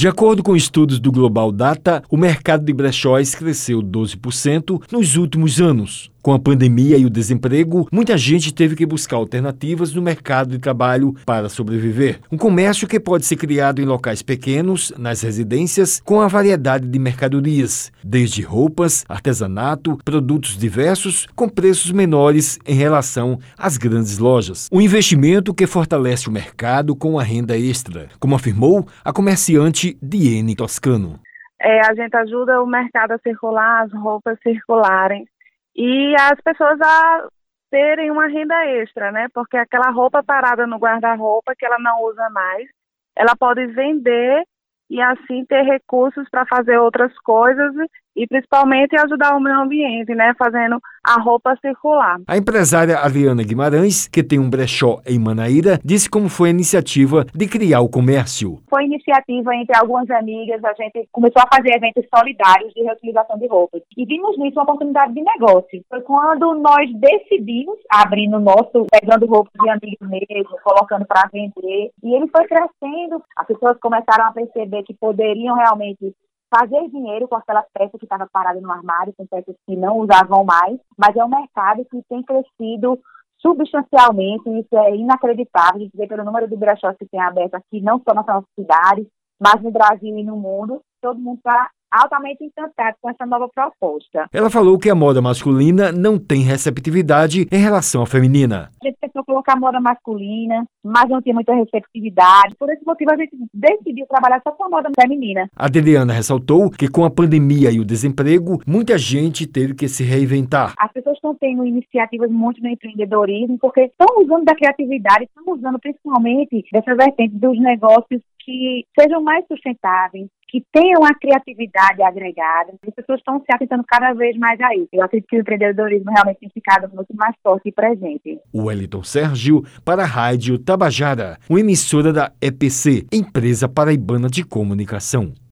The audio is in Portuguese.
De acordo com estudos do Global Data, o mercado de brechóis cresceu 12% nos últimos anos. Com a pandemia e o desemprego, muita gente teve que buscar alternativas no mercado de trabalho para sobreviver. Um comércio que pode ser criado em locais pequenos, nas residências, com a variedade de mercadorias, desde roupas, artesanato, produtos diversos, com preços menores em relação às grandes lojas. Um investimento que fortalece o mercado com a renda extra, como afirmou a comerciante Diene Toscano. É, a gente ajuda o mercado a circular, as roupas circularem e as pessoas a terem uma renda extra, né? Porque aquela roupa parada no guarda-roupa que ela não usa mais, ela pode vender e assim ter recursos para fazer outras coisas e principalmente ajudar o meio ambiente, né, fazendo a roupa circular. A empresária Adriana Guimarães, que tem um brechó em Manaíra, disse como foi a iniciativa de criar o comércio. Foi iniciativa entre algumas amigas, a gente começou a fazer eventos solidários de reutilização de roupas e vimos nisso uma oportunidade de negócio. Foi quando nós decidimos abrir no nosso, pegando roupas de amigos mesmo, colocando para vender e ele foi crescendo, as pessoas começaram a perceber que poderiam realmente fazer dinheiro com aquela peça que estava parada no armário, com peças que não usavam mais, mas é um mercado que tem crescido substancialmente, isso é inacreditável, de dizer pelo número de brechós que tem aberto aqui, não só na nossa cidade, mas no Brasil e no mundo, todo mundo está altamente encantado com essa nova proposta. Ela falou que a moda masculina não tem receptividade em relação à feminina. A gente tentou colocar moda masculina, mas não tinha muita receptividade. Por esse motivo, a gente decidiu trabalhar só com a moda feminina. A Adriana ressaltou que com a pandemia e o desemprego, muita gente teve que se reinventar. As pessoas estão tendo iniciativas muito no empreendedorismo, porque estão usando da criatividade, estão usando principalmente dessas vertentes dos negócios que sejam mais sustentáveis, que tenham a criatividade agregada. As pessoas estão se atentando cada vez mais a isso. Eu acredito que o empreendedorismo realmente tem ficado muito mais forte e presente. O Wellington Sérgio para a Rádio Tabajara, uma emissora da EPC, Empresa Paraibana de Comunicação.